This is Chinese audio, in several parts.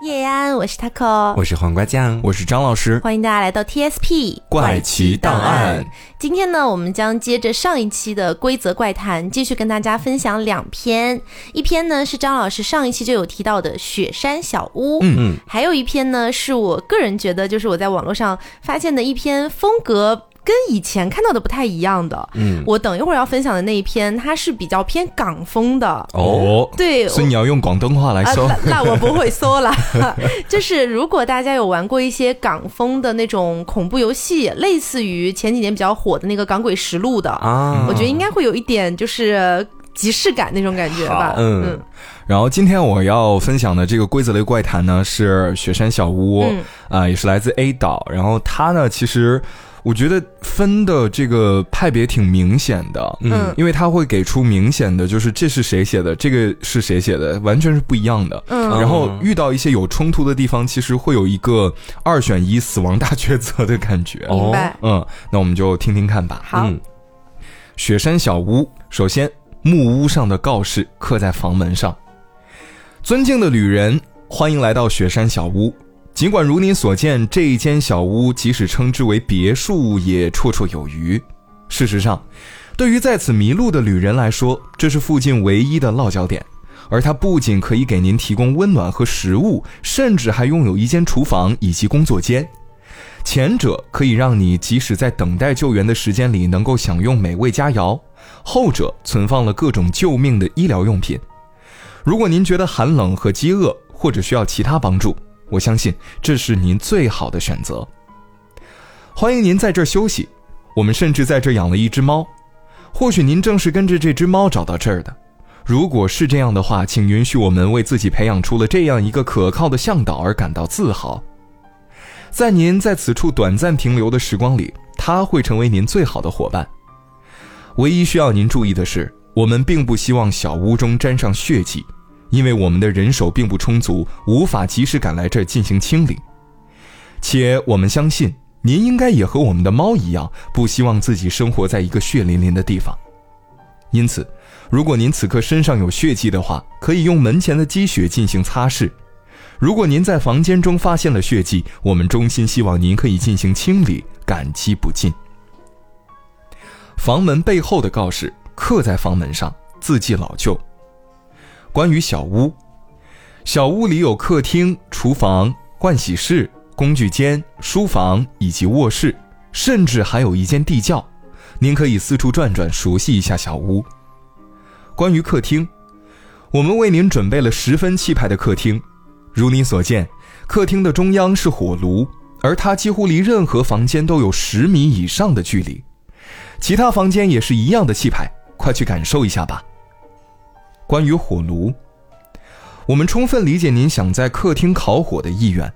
叶安，我是 taco，我是黄瓜酱，我是张老师，欢迎大家来到 TSP 怪奇档案。今天呢，我们将接着上一期的规则怪谈，继续跟大家分享两篇。一篇呢是张老师上一期就有提到的雪山小屋，嗯嗯，还有一篇呢是我个人觉得就是我在网络上发现的一篇风格。跟以前看到的不太一样的，嗯，我等一会儿要分享的那一篇，它是比较偏港风的。哦，对，所以你要用广东话来说，那我不会说了。就是如果大家有玩过一些港风的那种恐怖游戏，类似于前几年比较火的那个《港鬼实录》的啊，我觉得应该会有一点就是即视感那种感觉吧。嗯，然后今天我要分享的这个规则类怪谈呢，是雪山小屋。啊，也是来自 A 岛，然后它呢其实。我觉得分的这个派别挺明显的，嗯，因为他会给出明显的，就是这是谁写的，这个是谁写的，完全是不一样的。嗯，然后遇到一些有冲突的地方，其实会有一个二选一死亡大抉择的感觉。明白。嗯，那我们就听听看吧。好。雪山小屋，首先木屋上的告示刻在房门上：“尊敬的旅人，欢迎来到雪山小屋。”尽管如您所见，这一间小屋即使称之为别墅，也绰绰有余。事实上，对于在此迷路的旅人来说，这是附近唯一的落脚点。而它不仅可以给您提供温暖和食物，甚至还拥有一间厨房以及工作间。前者可以让你即使在等待救援的时间里能够享用美味佳肴，后者存放了各种救命的医疗用品。如果您觉得寒冷和饥饿，或者需要其他帮助，我相信这是您最好的选择。欢迎您在这儿休息。我们甚至在这儿养了一只猫，或许您正是跟着这只猫找到这儿的。如果是这样的话，请允许我们为自己培养出了这样一个可靠的向导而感到自豪。在您在此处短暂停留的时光里，它会成为您最好的伙伴。唯一需要您注意的是，我们并不希望小屋中沾上血迹。因为我们的人手并不充足，无法及时赶来这儿进行清理，且我们相信您应该也和我们的猫一样，不希望自己生活在一个血淋淋的地方。因此，如果您此刻身上有血迹的话，可以用门前的积雪进行擦拭；如果您在房间中发现了血迹，我们衷心希望您可以进行清理，感激不尽。房门背后的告示刻在房门上，字迹老旧。关于小屋，小屋里有客厅、厨房、盥洗室、工具间、书房以及卧室，甚至还有一间地窖。您可以四处转转，熟悉一下小屋。关于客厅，我们为您准备了十分气派的客厅。如你所见，客厅的中央是火炉，而它几乎离任何房间都有十米以上的距离。其他房间也是一样的气派，快去感受一下吧。关于火炉，我们充分理解您想在客厅烤火的意愿，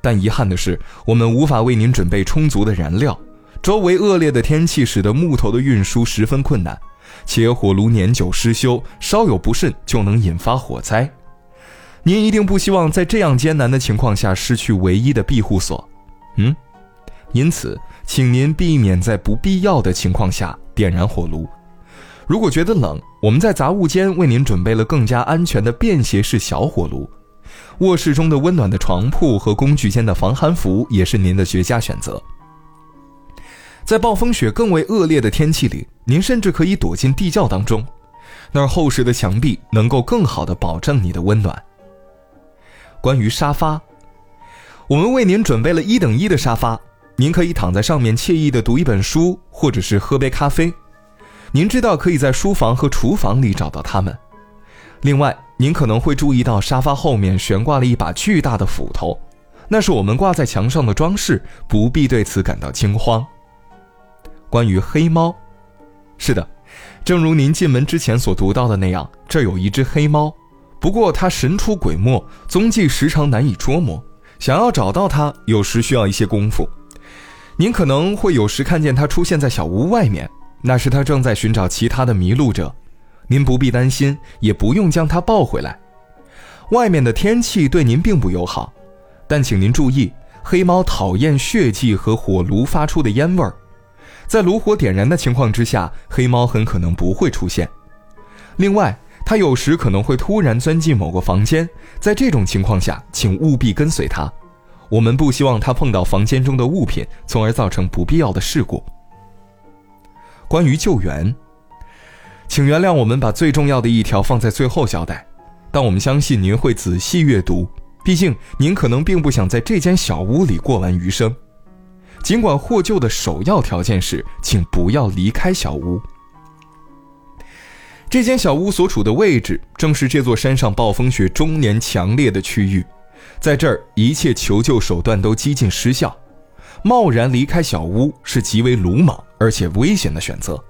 但遗憾的是，我们无法为您准备充足的燃料。周围恶劣的天气使得木头的运输十分困难，且火炉年久失修，稍有不慎就能引发火灾。您一定不希望在这样艰难的情况下失去唯一的庇护所，嗯？因此，请您避免在不必要的情况下点燃火炉。如果觉得冷，我们在杂物间为您准备了更加安全的便携式小火炉。卧室中的温暖的床铺和工具间的防寒服也是您的绝佳选择。在暴风雪更为恶劣的天气里，您甚至可以躲进地窖当中，那儿厚实的墙壁能够更好的保证你的温暖。关于沙发，我们为您准备了一等一的沙发，您可以躺在上面惬意的读一本书，或者是喝杯咖啡。您知道可以在书房和厨房里找到它们。另外，您可能会注意到沙发后面悬挂了一把巨大的斧头，那是我们挂在墙上的装饰，不必对此感到惊慌。关于黑猫，是的，正如您进门之前所读到的那样，这有一只黑猫，不过它神出鬼没，踪迹时常难以捉摸，想要找到它，有时需要一些功夫。您可能会有时看见它出现在小屋外面。那是他正在寻找其他的迷路者，您不必担心，也不用将他抱回来。外面的天气对您并不友好，但请您注意，黑猫讨厌血迹和火炉发出的烟味儿。在炉火点燃的情况之下，黑猫很可能不会出现。另外，它有时可能会突然钻进某个房间，在这种情况下，请务必跟随它。我们不希望它碰到房间中的物品，从而造成不必要的事故。关于救援，请原谅我们把最重要的一条放在最后交代，但我们相信您会仔细阅读，毕竟您可能并不想在这间小屋里过完余生。尽管获救的首要条件是，请不要离开小屋。这间小屋所处的位置，正是这座山上暴风雪终年强烈的区域，在这儿一切求救手段都几近失效，贸然离开小屋是极为鲁莽而且危险的选择。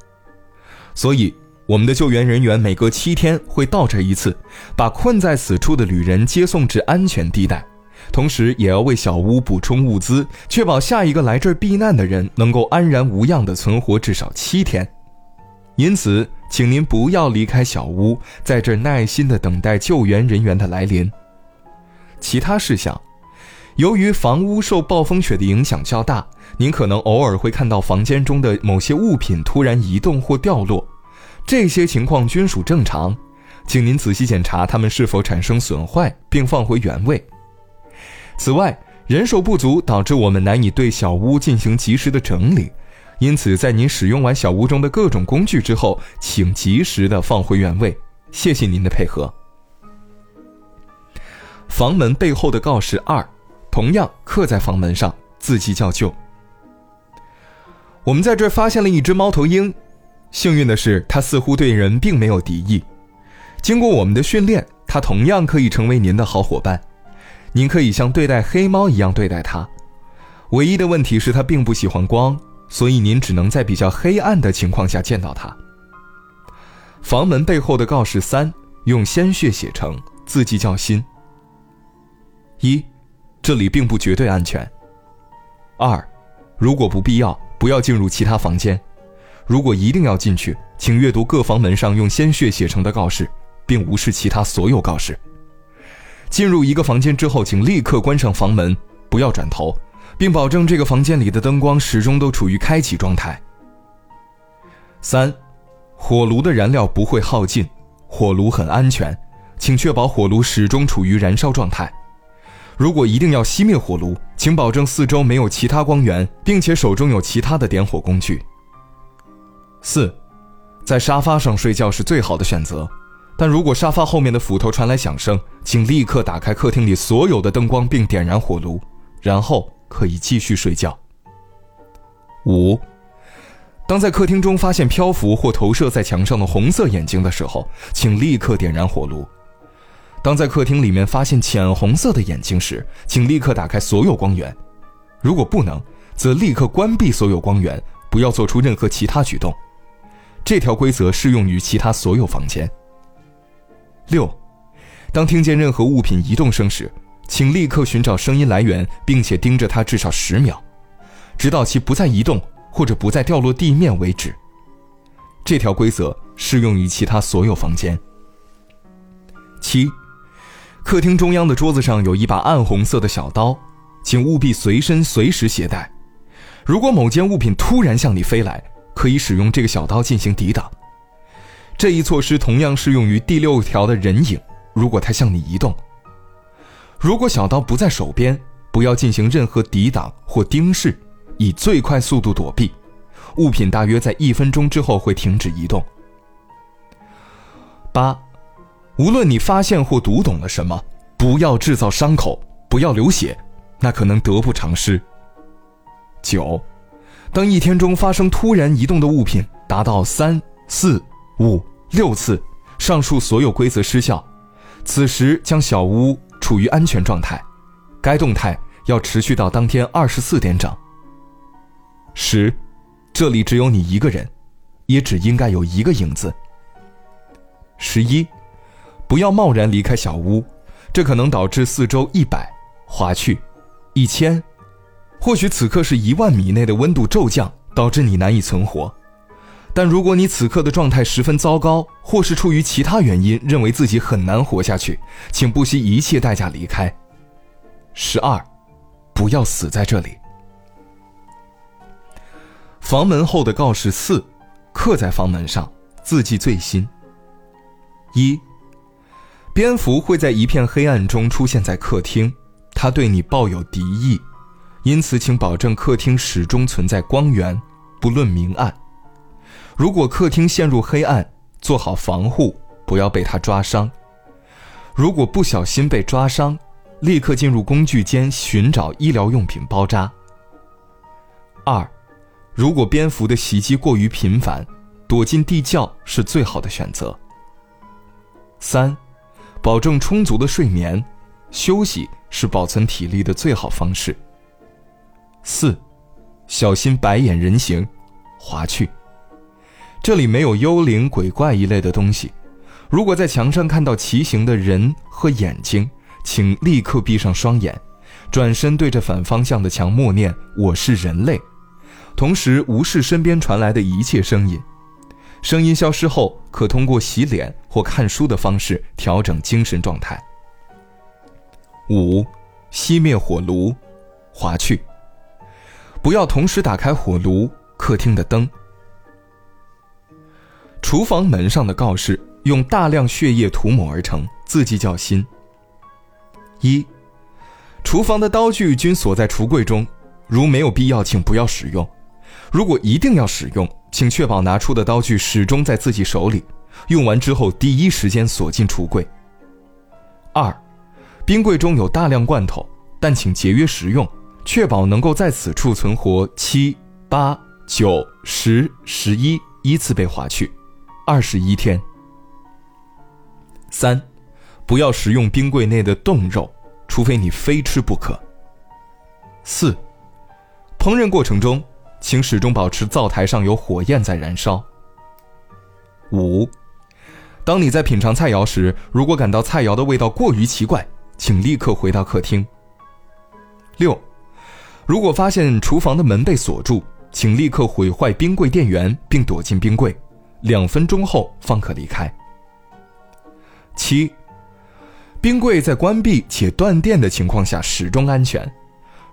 所以，我们的救援人员每隔七天会到这一次，把困在此处的旅人接送至安全地带，同时也要为小屋补充物资，确保下一个来这儿避难的人能够安然无恙地存活至少七天。因此，请您不要离开小屋，在这儿耐心地等待救援人员的来临。其他事项，由于房屋受暴风雪的影响较大，您可能偶尔会看到房间中的某些物品突然移动或掉落，这些情况均属正常，请您仔细检查它们是否产生损坏，并放回原位。此外，人手不足导致我们难以对小屋进行及时的整理。因此，在您使用完小屋中的各种工具之后，请及时的放回原位。谢谢您的配合。房门背后的告示二，同样刻在房门上，字迹较旧。我们在这发现了一只猫头鹰，幸运的是，它似乎对人并没有敌意。经过我们的训练，它同样可以成为您的好伙伴。您可以像对待黑猫一样对待它。唯一的问题是，它并不喜欢光。所以您只能在比较黑暗的情况下见到它。房门背后的告示三，用鲜血写成，字迹较新。一，这里并不绝对安全。二，如果不必要，不要进入其他房间。如果一定要进去，请阅读各房门上用鲜血写成的告示，并无视其他所有告示。进入一个房间之后，请立刻关上房门，不要转头。并保证这个房间里的灯光始终都处于开启状态。三，火炉的燃料不会耗尽，火炉很安全，请确保火炉始终处于燃烧状态。如果一定要熄灭火炉，请保证四周没有其他光源，并且手中有其他的点火工具。四，在沙发上睡觉是最好的选择，但如果沙发后面的斧头传来响声，请立刻打开客厅里所有的灯光并点燃火炉，然后。可以继续睡觉。五，当在客厅中发现漂浮或投射在墙上的红色眼睛的时候，请立刻点燃火炉。当在客厅里面发现浅红色的眼睛时，请立刻打开所有光源。如果不能，则立刻关闭所有光源，不要做出任何其他举动。这条规则适用于其他所有房间。六，当听见任何物品移动声时。请立刻寻找声音来源，并且盯着它至少十秒，直到其不再移动或者不再掉落地面为止。这条规则适用于其他所有房间。七，客厅中央的桌子上有一把暗红色的小刀，请务必随身随时携带。如果某件物品突然向你飞来，可以使用这个小刀进行抵挡。这一措施同样适用于第六条的人影，如果他向你移动。如果小刀不在手边，不要进行任何抵挡或盯视，以最快速度躲避。物品大约在一分钟之后会停止移动。八，无论你发现或读懂了什么，不要制造伤口，不要流血，那可能得不偿失。九，当一天中发生突然移动的物品达到三、四、五、六次，上述所有规则失效，此时将小屋。处于安全状态，该动态要持续到当天二十四点整。十，这里只有你一个人，也只应该有一个影子。十一，不要贸然离开小屋，这可能导致四周一百划去，一千，或许此刻是一万米内的温度骤降，导致你难以存活。但如果你此刻的状态十分糟糕，或是出于其他原因认为自己很难活下去，请不惜一切代价离开。十二，不要死在这里。房门后的告示四，刻在房门上，字迹最新。一，蝙蝠会在一片黑暗中出现在客厅，它对你抱有敌意，因此请保证客厅始终存在光源，不论明暗。如果客厅陷入黑暗，做好防护，不要被它抓伤。如果不小心被抓伤，立刻进入工具间寻找医疗用品包扎。二，如果蝙蝠的袭击过于频繁，躲进地窖是最好的选择。三，保证充足的睡眠，休息是保存体力的最好方式。四，小心白眼人形，划去。这里没有幽灵、鬼怪一类的东西。如果在墙上看到奇形的人和眼睛，请立刻闭上双眼，转身对着反方向的墙默念“我是人类”，同时无视身边传来的一切声音。声音消失后，可通过洗脸或看书的方式调整精神状态。五，熄灭火炉，划去。不要同时打开火炉、客厅的灯。厨房门上的告示。用大量血液涂抹而成，字迹较新。一，厨房的刀具均锁在橱柜中，如没有必要，请不要使用；如果一定要使用，请确保拿出的刀具始终在自己手里，用完之后第一时间锁进橱柜。二，冰柜中有大量罐头，但请节约食用，确保能够在此处存活七、八、九、十、十一，依次被划去，二十一天。三，不要食用冰柜内的冻肉，除非你非吃不可。四，烹饪过程中，请始终保持灶台上有火焰在燃烧。五，当你在品尝菜肴时，如果感到菜肴的味道过于奇怪，请立刻回到客厅。六，如果发现厨房的门被锁住，请立刻毁坏冰柜电源并躲进冰柜，两分钟后方可离开。七，冰柜在关闭且断电的情况下始终安全。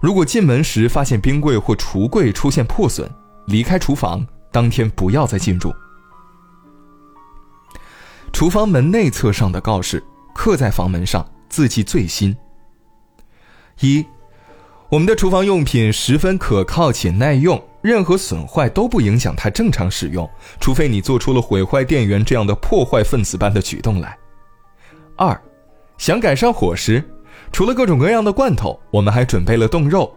如果进门时发现冰柜或橱柜出现破损，离开厨房当天不要再进入。厨房门内侧上的告示刻在房门上，字迹最新。一，我们的厨房用品十分可靠且耐用，任何损坏都不影响它正常使用，除非你做出了毁坏电源这样的破坏分子般的举动来。二，想改善伙食，除了各种各样的罐头，我们还准备了冻肉。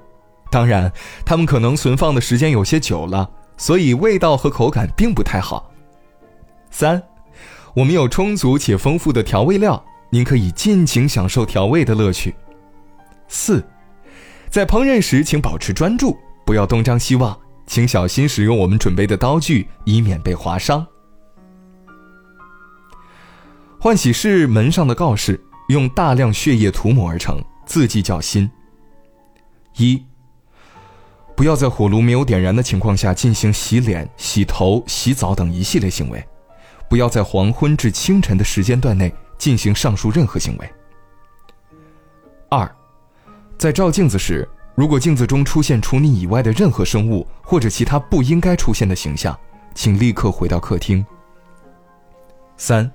当然，它们可能存放的时间有些久了，所以味道和口感并不太好。三，我们有充足且丰富的调味料，您可以尽情享受调味的乐趣。四，在烹饪时请保持专注，不要东张西望，请小心使用我们准备的刀具，以免被划伤。换洗室门上的告示用大量血液涂抹而成，字迹较新。一，不要在火炉没有点燃的情况下进行洗脸、洗头、洗澡等一系列行为，不要在黄昏至清晨的时间段内进行上述任何行为。二，在照镜子时，如果镜子中出现除你以外的任何生物或者其他不应该出现的形象，请立刻回到客厅。三。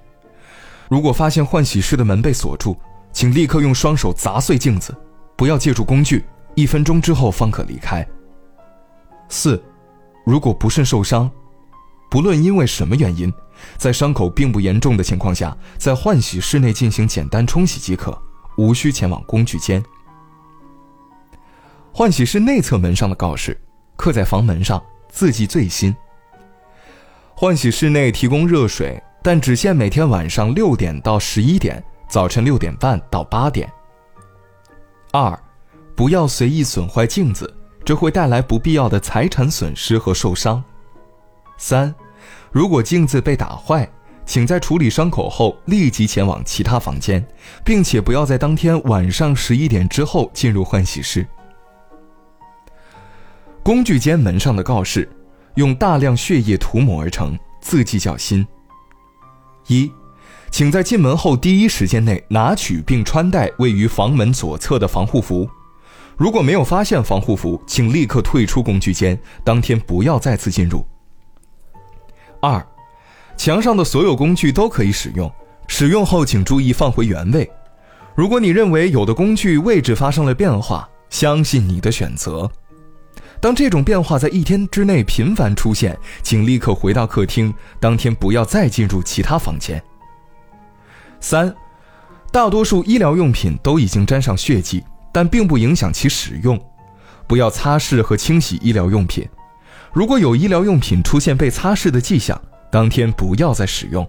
如果发现换洗室的门被锁住，请立刻用双手砸碎镜子，不要借助工具。一分钟之后方可离开。四，如果不慎受伤，不论因为什么原因，在伤口并不严重的情况下，在换洗室内进行简单冲洗即可，无需前往工具间。换洗室内侧门上的告示刻在房门上，字迹最新。换洗室内提供热水。但只限每天晚上六点到十一点，早晨六点半到八点。二，不要随意损坏镜子，这会带来不必要的财产损失和受伤。三，如果镜子被打坏，请在处理伤口后立即前往其他房间，并且不要在当天晚上十一点之后进入换洗室。工具间门上的告示用大量血液涂抹而成，字迹较新。一，请在进门后第一时间内拿取并穿戴位于房门左侧的防护服。如果没有发现防护服，请立刻退出工具间，当天不要再次进入。二，墙上的所有工具都可以使用，使用后请注意放回原位。如果你认为有的工具位置发生了变化，相信你的选择。当这种变化在一天之内频繁出现，请立刻回到客厅，当天不要再进入其他房间。三，大多数医疗用品都已经沾上血迹，但并不影响其使用。不要擦拭和清洗医疗用品。如果有医疗用品出现被擦拭的迹象，当天不要再使用。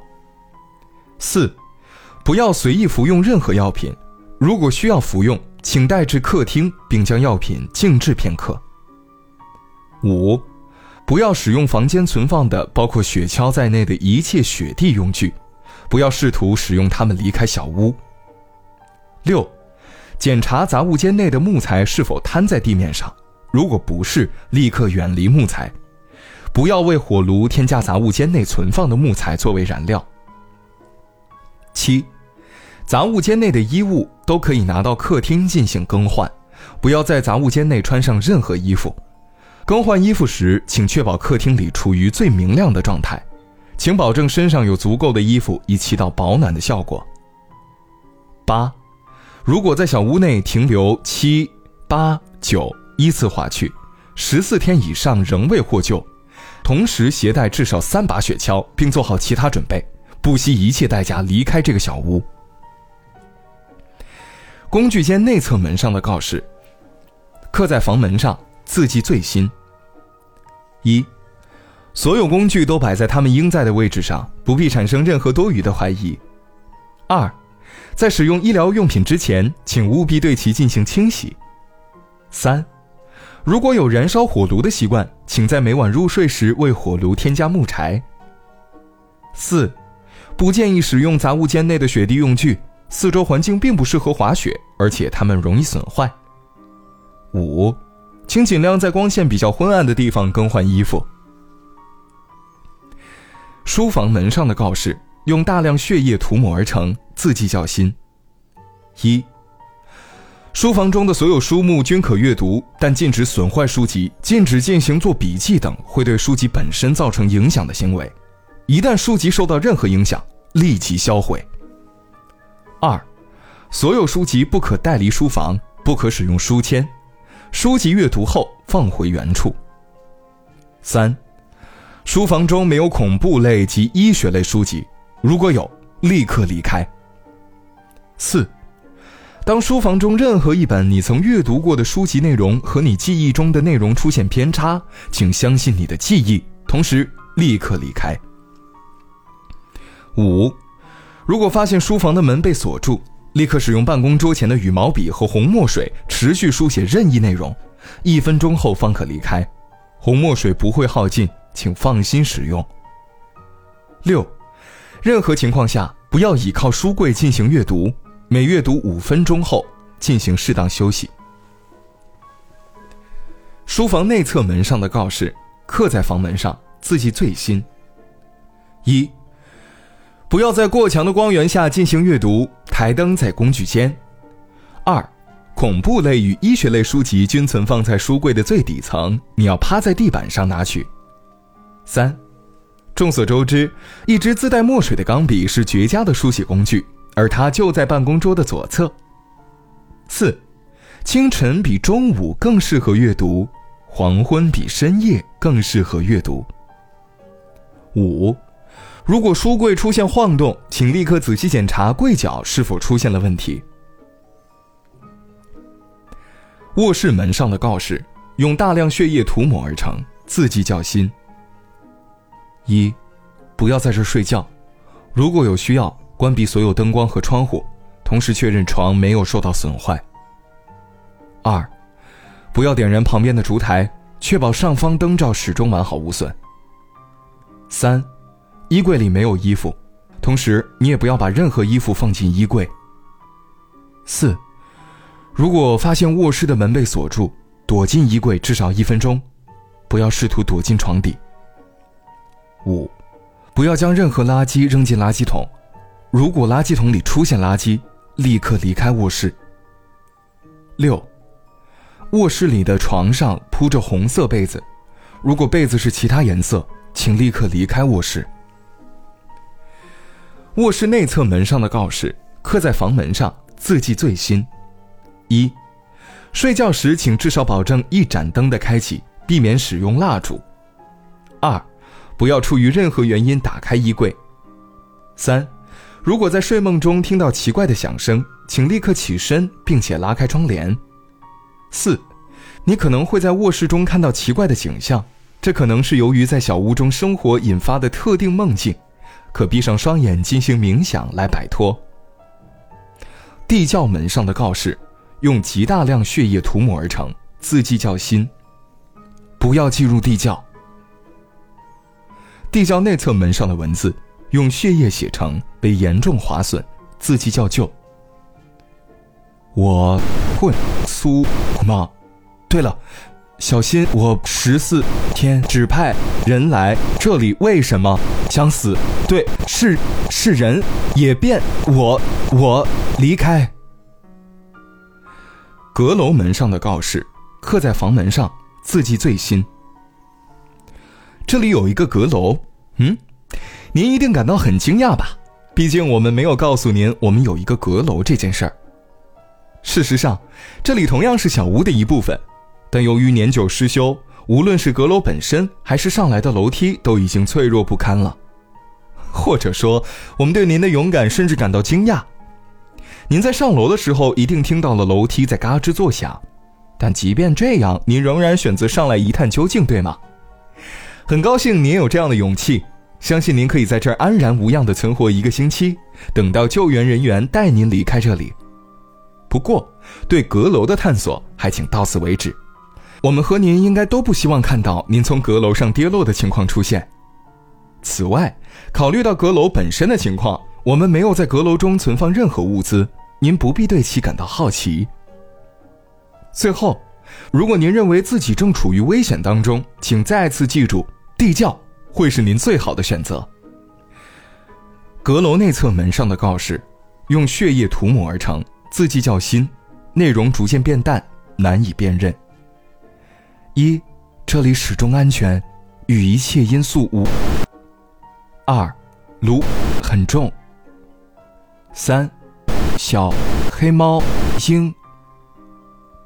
四，不要随意服用任何药品。如果需要服用，请带至客厅，并将药品静置片刻。五，不要使用房间存放的包括雪橇在内的一切雪地用具，不要试图使用它们离开小屋。六，检查杂物间内的木材是否摊在地面上，如果不是，立刻远离木材，不要为火炉添加杂物间内存放的木材作为燃料。七，杂物间内的衣物都可以拿到客厅进行更换，不要在杂物间内穿上任何衣服。更换衣服时，请确保客厅里处于最明亮的状态，请保证身上有足够的衣服以起到保暖的效果。八，如果在小屋内停留七、八、九依次划去，十四天以上仍未获救，同时携带至少三把雪橇，并做好其他准备，不惜一切代价离开这个小屋。工具间内侧门上的告示，刻在房门上，字迹最新。一，所有工具都摆在它们应在的位置上，不必产生任何多余的怀疑。二，在使用医疗用品之前，请务必对其进行清洗。三，如果有燃烧火炉的习惯，请在每晚入睡时为火炉添加木柴。四，不建议使用杂物间内的雪地用具，四周环境并不适合滑雪，而且它们容易损坏。五。请尽量在光线比较昏暗的地方更换衣服。书房门上的告示用大量血液涂抹而成，字迹较新。一，书房中的所有书目均可阅读，但禁止损坏书籍，禁止进行做笔记等会对书籍本身造成影响的行为。一旦书籍受到任何影响，立即销毁。二，所有书籍不可带离书房，不可使用书签。书籍阅读后放回原处。三，书房中没有恐怖类及医学类书籍，如果有，立刻离开。四，当书房中任何一本你曾阅读过的书籍内容和你记忆中的内容出现偏差，请相信你的记忆，同时立刻离开。五，如果发现书房的门被锁住。立刻使用办公桌前的羽毛笔和红墨水，持续书写任意内容，一分钟后方可离开。红墨水不会耗尽，请放心使用。六，任何情况下不要倚靠书柜进行阅读，每阅读五分钟后进行适当休息。书房内侧门上的告示刻在房门上，字迹最新。一。不要在过强的光源下进行阅读，台灯在工具间。二，恐怖类与医学类书籍均存放在书柜的最底层，你要趴在地板上拿取。三，众所周知，一支自带墨水的钢笔是绝佳的书写工具，而它就在办公桌的左侧。四，清晨比中午更适合阅读，黄昏比深夜更适合阅读。五。如果书柜出现晃动，请立刻仔细检查柜角是否出现了问题。卧室门上的告示用大量血液涂抹而成，字迹较新。一，不要在这睡觉。如果有需要，关闭所有灯光和窗户，同时确认床没有受到损坏。二，不要点燃旁边的烛台，确保上方灯罩始终完好无损。三。衣柜里没有衣服，同时你也不要把任何衣服放进衣柜。四，如果发现卧室的门被锁住，躲进衣柜至少一分钟，不要试图躲进床底。五，不要将任何垃圾扔进垃圾桶，如果垃圾桶里出现垃圾，立刻离开卧室。六，卧室里的床上铺着红色被子，如果被子是其他颜色，请立刻离开卧室。卧室内侧门上的告示刻在房门上，字迹最新。一，睡觉时请至少保证一盏灯的开启，避免使用蜡烛。二，不要出于任何原因打开衣柜。三，如果在睡梦中听到奇怪的响声，请立刻起身，并且拉开窗帘。四，你可能会在卧室中看到奇怪的景象，这可能是由于在小屋中生活引发的特定梦境。可闭上双眼进行冥想来摆脱。地窖门上的告示，用极大量血液涂抹而成，字迹较新。不要进入地窖。地窖内侧门上的文字，用血液写成，被严重划损，字迹较旧。我混苏吗？对了。小心！我十四天指派人来这里，为什么想死？对，是是人也变我我离开。阁楼门上的告示刻在房门上，字迹最新。这里有一个阁楼，嗯，您一定感到很惊讶吧？毕竟我们没有告诉您我们有一个阁楼这件事儿。事实上，这里同样是小屋的一部分。但由于年久失修，无论是阁楼本身还是上来的楼梯，都已经脆弱不堪了。或者说，我们对您的勇敢甚至感到惊讶。您在上楼的时候，一定听到了楼梯在嘎吱作响，但即便这样，您仍然选择上来一探究竟，对吗？很高兴您有这样的勇气，相信您可以在这儿安然无恙地存活一个星期，等到救援人员带您离开这里。不过，对阁楼的探索还请到此为止。我们和您应该都不希望看到您从阁楼上跌落的情况出现。此外，考虑到阁楼本身的情况，我们没有在阁楼中存放任何物资，您不必对其感到好奇。最后，如果您认为自己正处于危险当中，请再次记住，地窖会是您最好的选择。阁楼内侧门上的告示，用血液涂抹而成，字迹较新，内容逐渐变淡，难以辨认。一，这里始终安全，与一切因素无。二，炉很重。三，小黑猫鹰。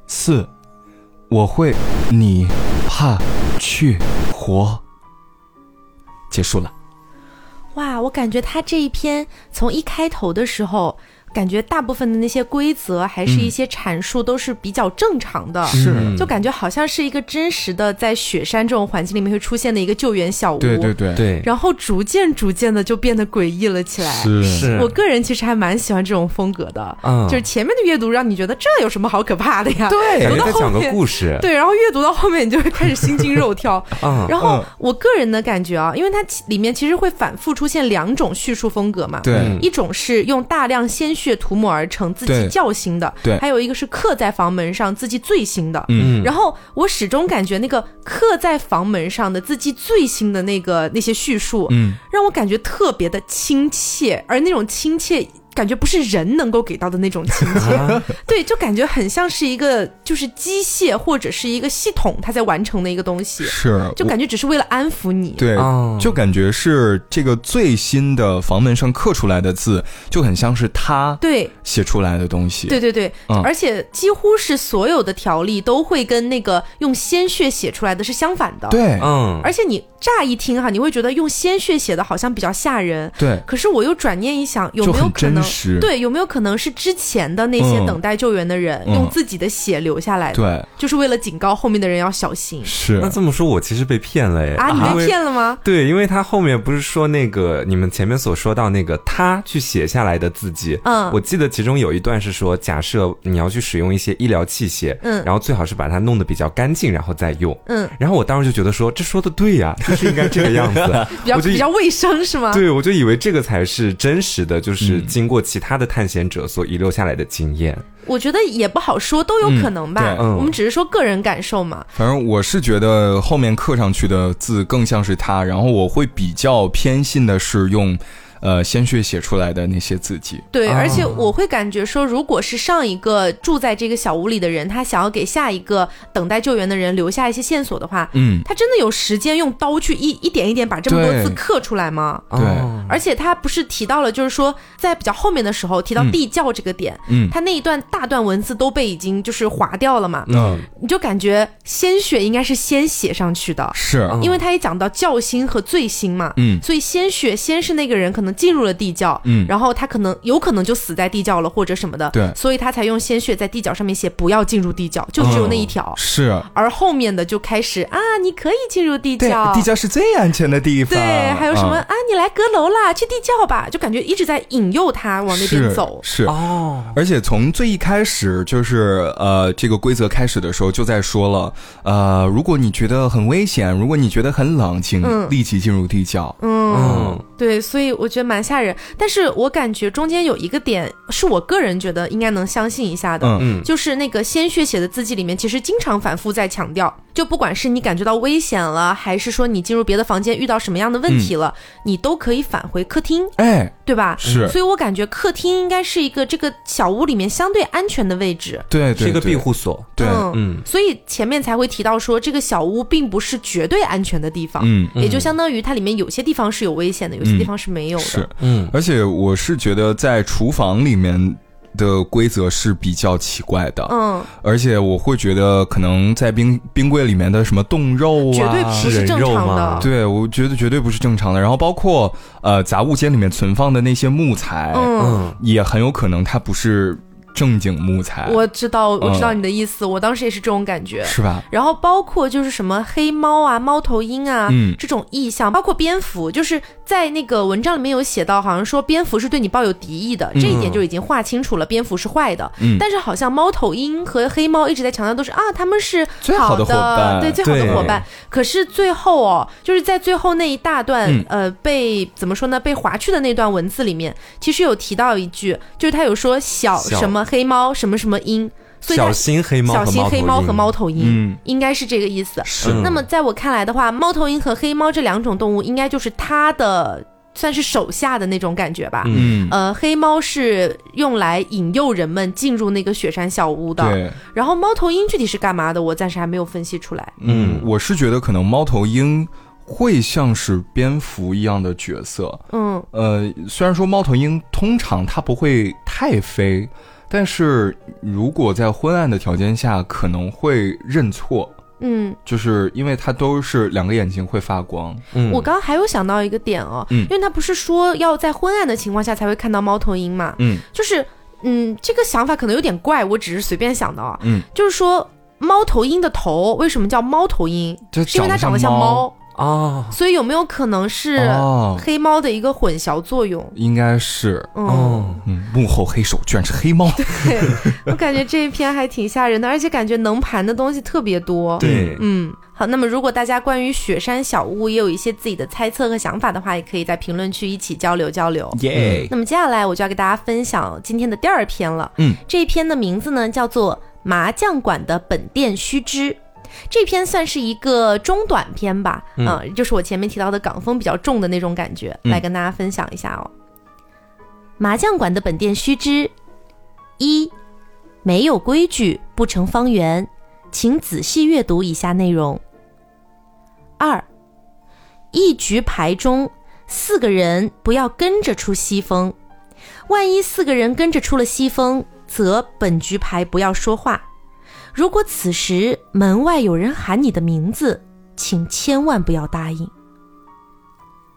四，我会你怕去活。结束了。哇，我感觉他这一篇从一开头的时候。感觉大部分的那些规则还是一些阐述都是比较正常的，是。就感觉好像是一个真实的在雪山这种环境里面会出现的一个救援小屋，对对对。对，然后逐渐逐渐的就变得诡异了起来。是，我个人其实还蛮喜欢这种风格的，嗯，就是前面的阅读让你觉得这有什么好可怕的呀？对，读到后面讲个故事，对，然后阅读到后面你就会开始心惊肉跳。嗯，然后我个人的感觉啊，因为它里面其实会反复出现两种叙述风格嘛，对，一种是用大量鲜血。血涂抹而成，字迹较新的，对，还有一个是刻在房门上，字迹最新的，嗯，然后我始终感觉那个刻在房门上的字迹最新的那个那些叙述，嗯，让我感觉特别的亲切，而那种亲切。感觉不是人能够给到的那种情节，对，就感觉很像是一个就是机械或者是一个系统，它在完成的一个东西，是，就感觉只是为了安抚你，对，就感觉是这个最新的房门上刻出来的字，就很像是他对。写出来的东西，对对对，而且几乎是所有的条例都会跟那个用鲜血写出来的是相反的，对，嗯，而且你乍一听哈，你会觉得用鲜血写的好像比较吓人，对，可是我又转念一想，有没有可能？对，有没有可能是之前的那些等待救援的人用自己的血留下来的？对，就是为了警告后面的人要小心。是，那这么说，我其实被骗了耶！啊，你被骗了吗？对，因为他后面不是说那个你们前面所说到那个他去写下来的字迹，嗯，我记得其中有一段是说，假设你要去使用一些医疗器械，嗯，然后最好是把它弄得比较干净，然后再用，嗯，然后我当时就觉得说，这说的对呀，就是应该这个样子，比较比较卫生是吗？对，我就以为这个才是真实的，就是经过其他。他的探险者所遗留下来的经验，我觉得也不好说，都有可能吧。我们只是说个人感受嘛。反正我是觉得后面刻上去的字更像是他，然后我会比较偏信的是用。呃鲜血写出来的那些字迹。对，而且我会感觉说，如果是上一个住在这个小屋里的人，他想要给下一个等待救援的人留下一些线索的话，嗯，他真的有时间用刀去一一点一点把这么多字刻出来吗？对，而且他不是提到了，就是说在比较后面的时候提到地窖这个点，嗯，他那一段大段文字都被已经就是划掉了嘛，嗯，你就感觉鲜血应该是先写上去的，是。因为他也讲到教心和罪心嘛，嗯，所以鲜血先是那个人可能进入了地窖，嗯，然后他可能有可能就死在地窖了或者什么的，对，所以他才用鲜血在地窖上面写不要进入地窖，就只有那一条，是，而后面的就开始啊，你可以进入地窖，地窖是最安全的地方，对，还有什么啊，你来阁楼啦，去地窖吧，就感觉一直在引诱他往那边走，是。哦，而且从最一开始就是呃，这个规则开始的时候就在说了，呃，如果你觉得很危险，如果你觉得很冷，请立即进入地窖，嗯，对，所以我觉得蛮吓人，但是我感觉中间有一个点是我个人觉得应该能相信一下的，嗯，就是那个鲜血写的字迹里面，其实经常反复在强调，就不管是你感觉到危险了，还是说你进入别的房间遇到什么样的问题了，你都可以返回客厅，哎，对吧？是，所以我感觉客厅应该是一个这个小屋里面相对安全的位置，对，是一个庇护所，对，嗯，所以前面才会提到说这个小屋并不是绝对安全的地方，嗯，也就相当于它里面有些地方是有危险的，有些地方是没有的，是，嗯，而且我是觉得在厨房里面。的规则是比较奇怪的，嗯，而且我会觉得可能在冰冰柜里面的什么冻肉啊，绝对不是正常的，对我觉得绝对不是正常的。然后包括呃杂物间里面存放的那些木材，嗯，也很有可能它不是。正经木材，我知道，我知道你的意思。我当时也是这种感觉，是吧？然后包括就是什么黑猫啊、猫头鹰啊，嗯，这种意象，包括蝙蝠，就是在那个文章里面有写到，好像说蝙蝠是对你抱有敌意的，这一点就已经划清楚了，蝙蝠是坏的。嗯，但是好像猫头鹰和黑猫一直在强调都是啊，他们是最好的伙伴，对，最好的伙伴。可是最后哦，就是在最后那一大段，呃，被怎么说呢？被划去的那段文字里面，其实有提到一句，就是他有说小什么。黑猫什么什么鹰，小心黑猫，小心黑猫和猫头鹰，应该是这个意思。是。那么在我看来的话，猫头鹰和黑猫这两种动物，应该就是它的算是手下的那种感觉吧。嗯。呃，黑猫是用来引诱人们进入那个雪山小屋的。对。然后猫头鹰具体是干嘛的，我暂时还没有分析出来。嗯，我是觉得可能猫头鹰。会像是蝙蝠一样的角色，嗯，呃，虽然说猫头鹰通常它不会太飞，但是如果在昏暗的条件下，可能会认错，嗯，就是因为它都是两个眼睛会发光。嗯，我刚刚还有想到一个点哦，嗯，因为他不是说要在昏暗的情况下才会看到猫头鹰嘛，嗯，就是，嗯，这个想法可能有点怪，我只是随便想的啊，嗯，就是说猫头鹰的头为什么叫猫头鹰？是因为它长得像猫。哦，所以有没有可能是黑猫的一个混淆作用？应该是，哦，幕后黑手居然是黑猫。对，我感觉这一篇还挺吓人的，而且感觉能盘的东西特别多。对，嗯，好，那么如果大家关于雪山小屋也有一些自己的猜测和想法的话，也可以在评论区一起交流交流。耶，那么接下来我就要给大家分享今天的第二篇了。嗯，这一篇的名字呢叫做《麻将馆的本店须知》。这篇算是一个中短篇吧，嗯，就是我前面提到的港风比较重的那种感觉，来跟大家分享一下哦。麻将馆的本店须知：一，没有规矩不成方圆，请仔细阅读以下内容。二，一局牌中四个人不要跟着出西风，万一四个人跟着出了西风，则本局牌不要说话。如果此时门外有人喊你的名字，请千万不要答应。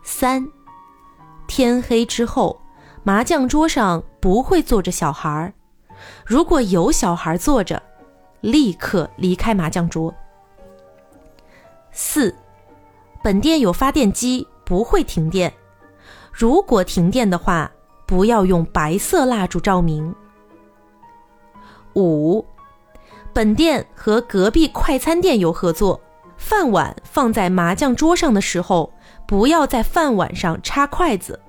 三，天黑之后，麻将桌上不会坐着小孩儿，如果有小孩坐着，立刻离开麻将桌。四，本店有发电机，不会停电，如果停电的话，不要用白色蜡烛照明。五。本店和隔壁快餐店有合作，饭碗放在麻将桌上的时候，不要在饭碗上插筷子。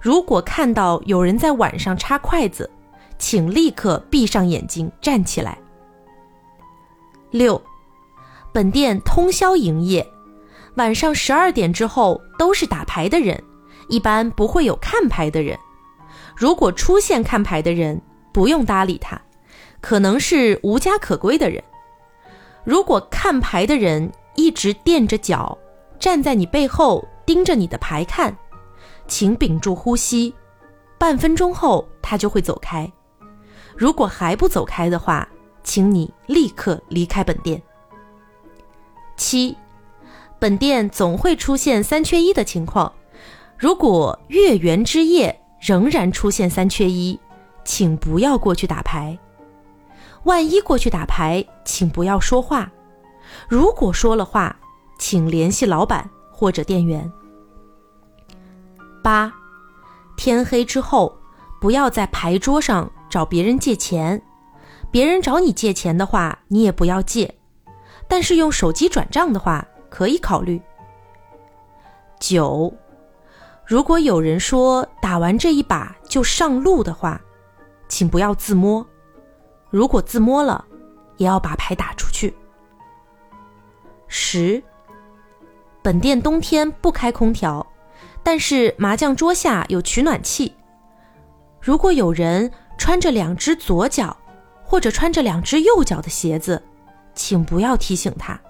如果看到有人在碗上插筷子，请立刻闭上眼睛站起来。六，本店通宵营业，晚上十二点之后都是打牌的人，一般不会有看牌的人。如果出现看牌的人，不用搭理他，可能是无家可归的人。如果看牌的人一直垫着脚，站在你背后盯着你的牌看，请屏住呼吸，半分钟后他就会走开。如果还不走开的话，请你立刻离开本店。七，本店总会出现三缺一的情况。如果月圆之夜仍然出现三缺一，请不要过去打牌。万一过去打牌，请不要说话。如果说了话，请联系老板或者店员。八，天黑之后，不要在牌桌上找别人借钱。别人找你借钱的话，你也不要借。但是用手机转账的话，可以考虑。九，如果有人说打完这一把就上路的话，请不要自摸。如果自摸了，也要把牌打出去。十，本店冬天不开空调，但是麻将桌下有取暖器。如果有人穿着两只左脚，或者穿着两只右脚的鞋子，请不要提醒他。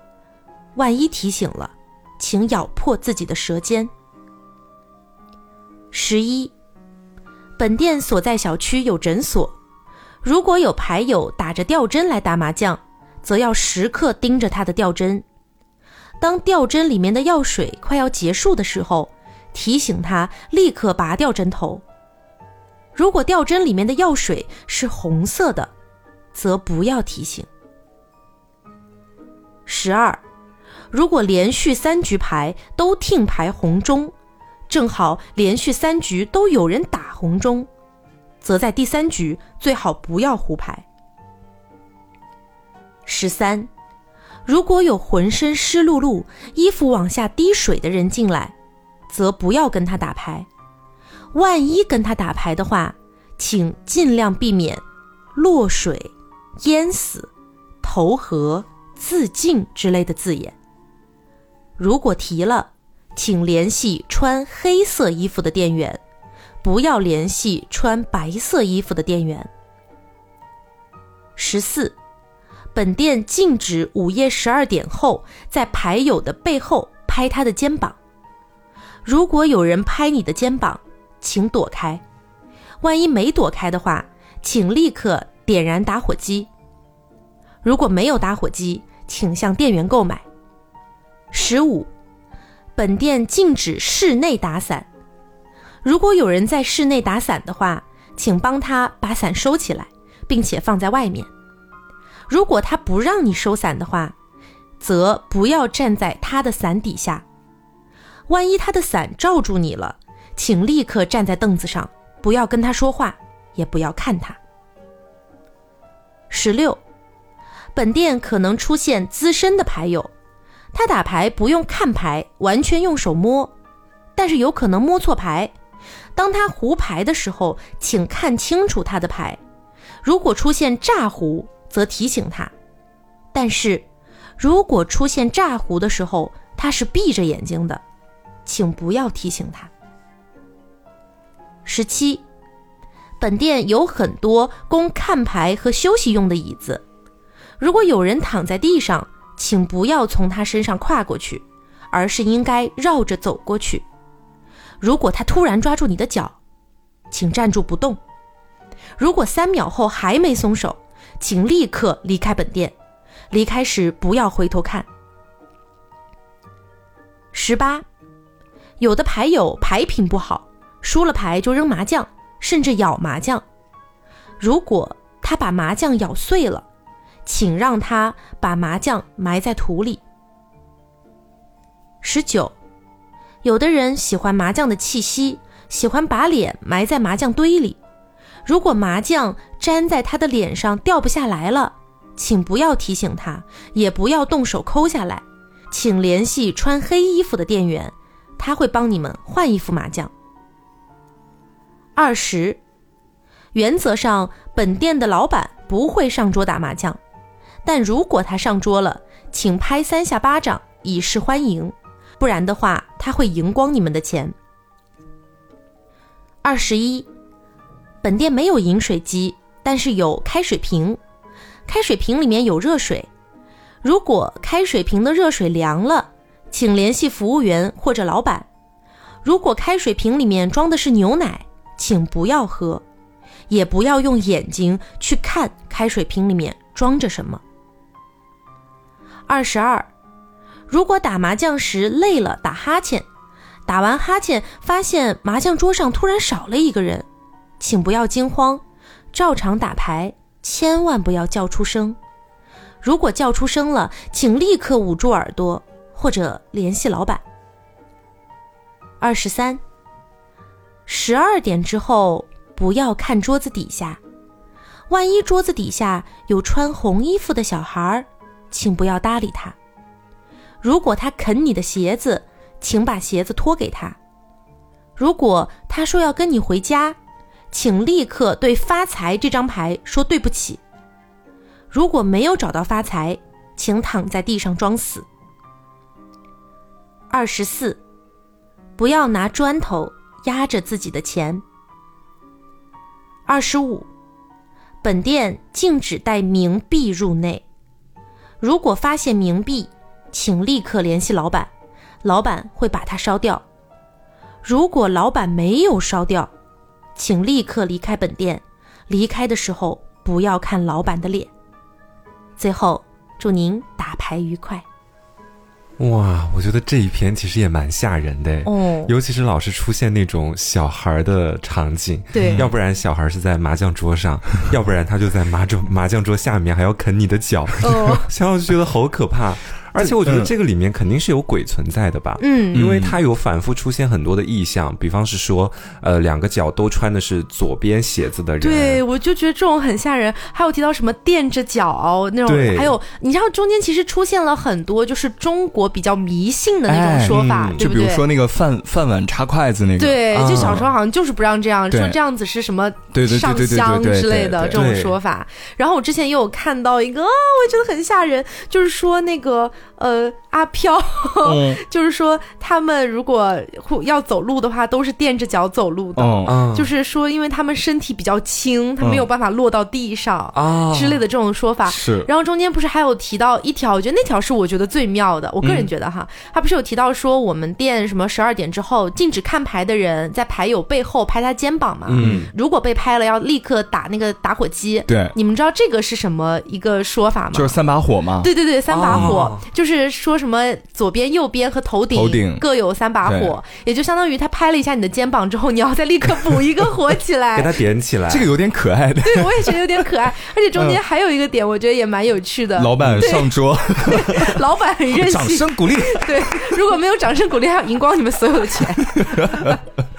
万一提醒了，请咬破自己的舌尖。十一，本店所在小区有诊所。如果有牌友打着吊针来打麻将，则要时刻盯着他的吊针。当吊针里面的药水快要结束的时候，提醒他立刻拔掉针头。如果吊针里面的药水是红色的，则不要提醒。十二，如果连续三局牌都听牌红中，正好连续三局都有人打红中。则在第三局最好不要胡牌。十三，如果有浑身湿漉漉、衣服往下滴水的人进来，则不要跟他打牌。万一跟他打牌的话，请尽量避免落水、淹死、投河、自尽之类的字眼。如果提了，请联系穿黑色衣服的店员。不要联系穿白色衣服的店员。十四，本店禁止午夜十二点后在牌友的背后拍他的肩膀。如果有人拍你的肩膀，请躲开。万一没躲开的话，请立刻点燃打火机。如果没有打火机，请向店员购买。十五，本店禁止室内打伞。如果有人在室内打伞的话，请帮他把伞收起来，并且放在外面。如果他不让你收伞的话，则不要站在他的伞底下。万一他的伞罩住你了，请立刻站在凳子上，不要跟他说话，也不要看他。十六，本店可能出现资深的牌友，他打牌不用看牌，完全用手摸，但是有可能摸错牌。当他胡牌的时候，请看清楚他的牌。如果出现炸胡，则提醒他。但是，如果出现炸胡的时候，他是闭着眼睛的，请不要提醒他。十七，本店有很多供看牌和休息用的椅子。如果有人躺在地上，请不要从他身上跨过去，而是应该绕着走过去。如果他突然抓住你的脚，请站住不动。如果三秒后还没松手，请立刻离开本店。离开时不要回头看。十八，有的牌友牌品不好，输了牌就扔麻将，甚至咬麻将。如果他把麻将咬碎了，请让他把麻将埋在土里。十九。有的人喜欢麻将的气息，喜欢把脸埋在麻将堆里。如果麻将粘在他的脸上掉不下来了，请不要提醒他，也不要动手抠下来，请联系穿黑衣服的店员，他会帮你们换一副麻将。二十，原则上本店的老板不会上桌打麻将，但如果他上桌了，请拍三下巴掌以示欢迎。不然的话，他会赢光你们的钱。二十一，本店没有饮水机，但是有开水瓶，开水瓶里面有热水。如果开水瓶的热水凉了，请联系服务员或者老板。如果开水瓶里面装的是牛奶，请不要喝，也不要用眼睛去看开水瓶里面装着什么。二十二，如果打麻将时累了打哈欠，打完哈欠发现麻将桌上突然少了一个人，请不要惊慌，照常打牌，千万不要叫出声。如果叫出声了，请立刻捂住耳朵或者联系老板。二十三，十二点之后不要看桌子底下，万一桌子底下有穿红衣服的小孩，请不要搭理他。如果他啃你的鞋子，请把鞋子脱给他。如果他说要跟你回家，请立刻对发财这张牌说对不起。如果没有找到发财，请躺在地上装死。二十四。不要拿砖头压着自己的钱。二十五，本店禁止带冥币入内。如果发现冥币，请立刻联系老板，老板会把它烧掉。如果老板没有烧掉，请立刻离开本店。离开的时候不要看老板的脸。最后，祝您打牌愉快。哇，我觉得这一篇其实也蛮吓人的哦，尤其是老是出现那种小孩的场景，对，要不然小孩是在麻将桌上，要不然他就在麻桌麻将桌下面，还要啃你的脚，想想就觉得好可怕。而且我觉得这个里面肯定是有鬼存在的吧，嗯，因为它有反复出现很多的意象，比方是说，呃，两个脚都穿的是左边鞋子的人，对我就觉得这种很吓人。还有提到什么垫着脚那种，还有你知道中间其实出现了很多就是中国比较迷信的那种说法，就比如说那个饭饭碗插筷子那个，对，就小时候好像就是不让这样说，这样子是什么上香之类的这种说法。然后我之前也有看到一个，我觉得很吓人，就是说那个。呃，阿飘，就是说他们如果要走路的话，都是垫着脚走路的，就是说，因为他们身体比较轻，他没有办法落到地上啊之类的这种说法。是，然后中间不是还有提到一条，我觉得那条是我觉得最妙的，我个人觉得哈，他不是有提到说我们店什么十二点之后禁止看牌的人在牌友背后拍他肩膀嘛？嗯，如果被拍了，要立刻打那个打火机。对，你们知道这个是什么一个说法吗？就是三把火嘛。对对对，三把火就是。说什么左边、右边和头顶各有三把火，也就相当于他拍了一下你的肩膀之后，你要再立刻补一个火起来，给他点起来。这个有点可爱的，对我也觉得有点可爱，而且中间还有一个点，我觉得也蛮有趣的。老板上桌，老板很任性，掌声鼓励。对，如果没有掌声鼓励，还要赢光你们所有的钱。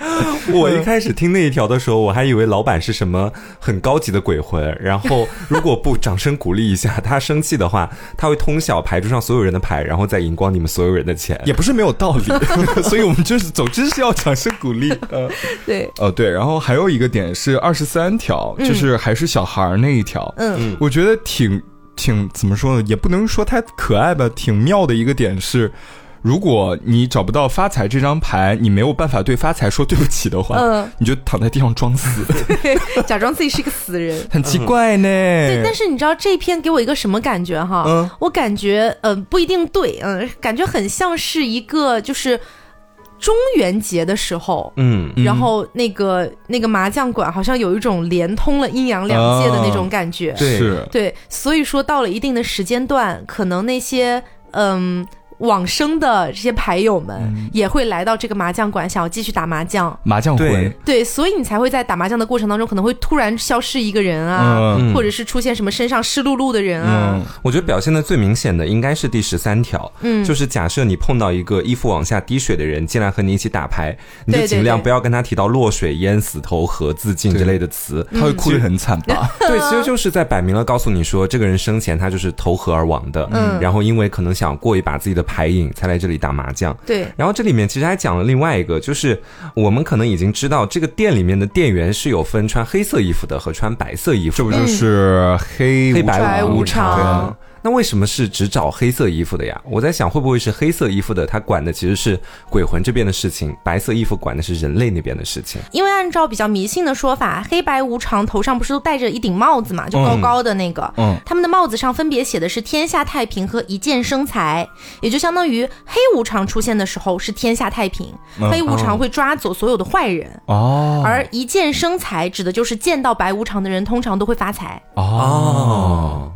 我一开始听那一条的时候，我还以为老板是什么很高级的鬼魂，然后如果不掌声鼓励一下，他生气的话，他会通晓牌桌上所有人的牌，然后再赢光你们所有人的钱，也不是没有道理。所以我们就是总之是要掌声鼓励。呃，对，呃对，然后还有一个点是二十三条，就是还是小孩那一条。嗯，我觉得挺挺怎么说呢，也不能说太可爱吧，挺妙的一个点是。如果你找不到发财这张牌，你没有办法对发财说对不起的话，嗯，你就躺在地上装死，假装自己是一个死人，很奇怪呢。对，但是你知道这篇给我一个什么感觉哈？嗯，我感觉呃不一定对，嗯，感觉很像是一个就是中元节的时候，嗯，然后那个那个麻将馆好像有一种连通了阴阳两界的那种感觉，是，对，所以说到了一定的时间段，可能那些嗯。往生的这些牌友们也会来到这个麻将馆，想要继续打麻将。麻将魂，对，所以你才会在打麻将的过程当中，可能会突然消失一个人啊，或者是出现什么身上湿漉漉的人啊。我觉得表现的最明显的应该是第十三条，嗯，就是假设你碰到一个衣服往下滴水的人进来和你一起打牌，你就尽量不要跟他提到落水淹死、投河自尽之类的词，他会哭得很惨吧？对，其实就是在摆明了告诉你说，这个人生前他就是投河而亡的，嗯，然后因为可能想过一把自己的。牌瘾才来这里打麻将，对。然后这里面其实还讲了另外一个，就是我们可能已经知道这个店里面的店员是有分穿黑色衣服的和穿白色衣服，这不就是黑黑白无常？那为什么是只找黑色衣服的呀？我在想，会不会是黑色衣服的他管的其实是鬼魂这边的事情，白色衣服管的是人类那边的事情？因为按照比较迷信的说法，黑白无常头上不是都戴着一顶帽子嘛，就高高的那个，嗯，他们的帽子上分别写的是“天下太平”和“一剑生财”，也就相当于黑无常出现的时候是天下太平，黑无常会抓走所有的坏人哦，而“一剑生财”指的就是见到白无常的人通常都会发财哦。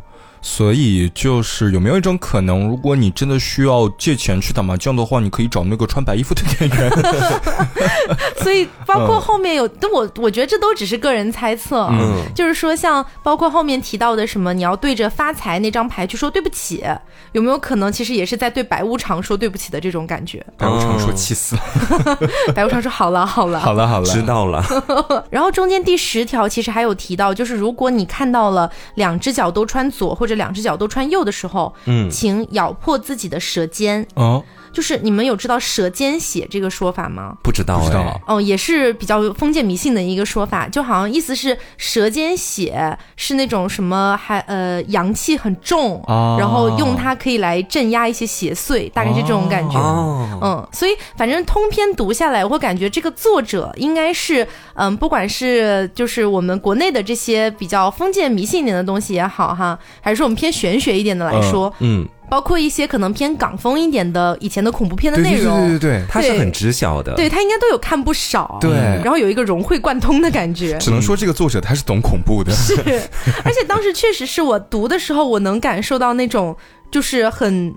所以就是有没有一种可能，如果你真的需要借钱去打麻将的话，你可以找那个穿白衣服的店员。所以包括后面有，我我觉得这都只是个人猜测。嗯，就是说像包括后面提到的什么，你要对着发财那张牌去说对不起，有没有可能其实也是在对白无常说对不起的这种感觉？白无常说气死了，白无常说好了好了好了好了，知道了。然后中间第十条其实还有提到，就是如果你看到了两只脚都穿左或者。两只脚都穿右的时候，嗯，请咬破自己的舌尖哦。就是你们有知道舌尖血这个说法吗？不知道，不知道。哦，也是比较封建迷信的一个说法，就好像意思是舌尖血是那种什么还呃阳气很重，然后用它可以来镇压一些邪祟，大概是这种感觉。嗯，所以反正通篇读下来，我感觉这个作者应该是嗯，不管是就是我们国内的这些比较封建迷信一点的东西也好哈，还是我们偏玄学一点的来说，嗯。包括一些可能偏港风一点的以前的恐怖片的内容，对对对对，他是很知晓的，对他应该都有看不少，对，然后有一个融会贯通的感觉。只能说这个作者他是懂恐怖的，是，而且当时确实是我读的时候，我能感受到那种就是很。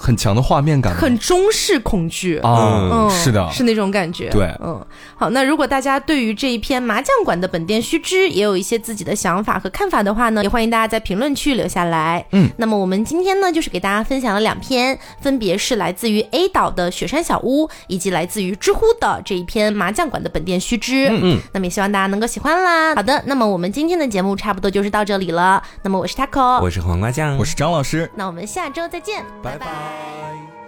很强的画面感，很中式恐惧啊，嗯是的，是那种感觉。对，嗯，好，那如果大家对于这一篇麻将馆的本店须知也有一些自己的想法和看法的话呢，也欢迎大家在评论区留下来。嗯，那么我们今天呢，就是给大家分享了两篇，分别是来自于 A 岛的雪山小屋，以及来自于知乎的这一篇麻将馆的本店须知。嗯嗯，那么也希望大家能够喜欢啦。好的，那么我们今天的节目差不多就是到这里了。那么我是 Taco，我是黄瓜酱，我是张老师。那我们下周再见，拜拜。Bye.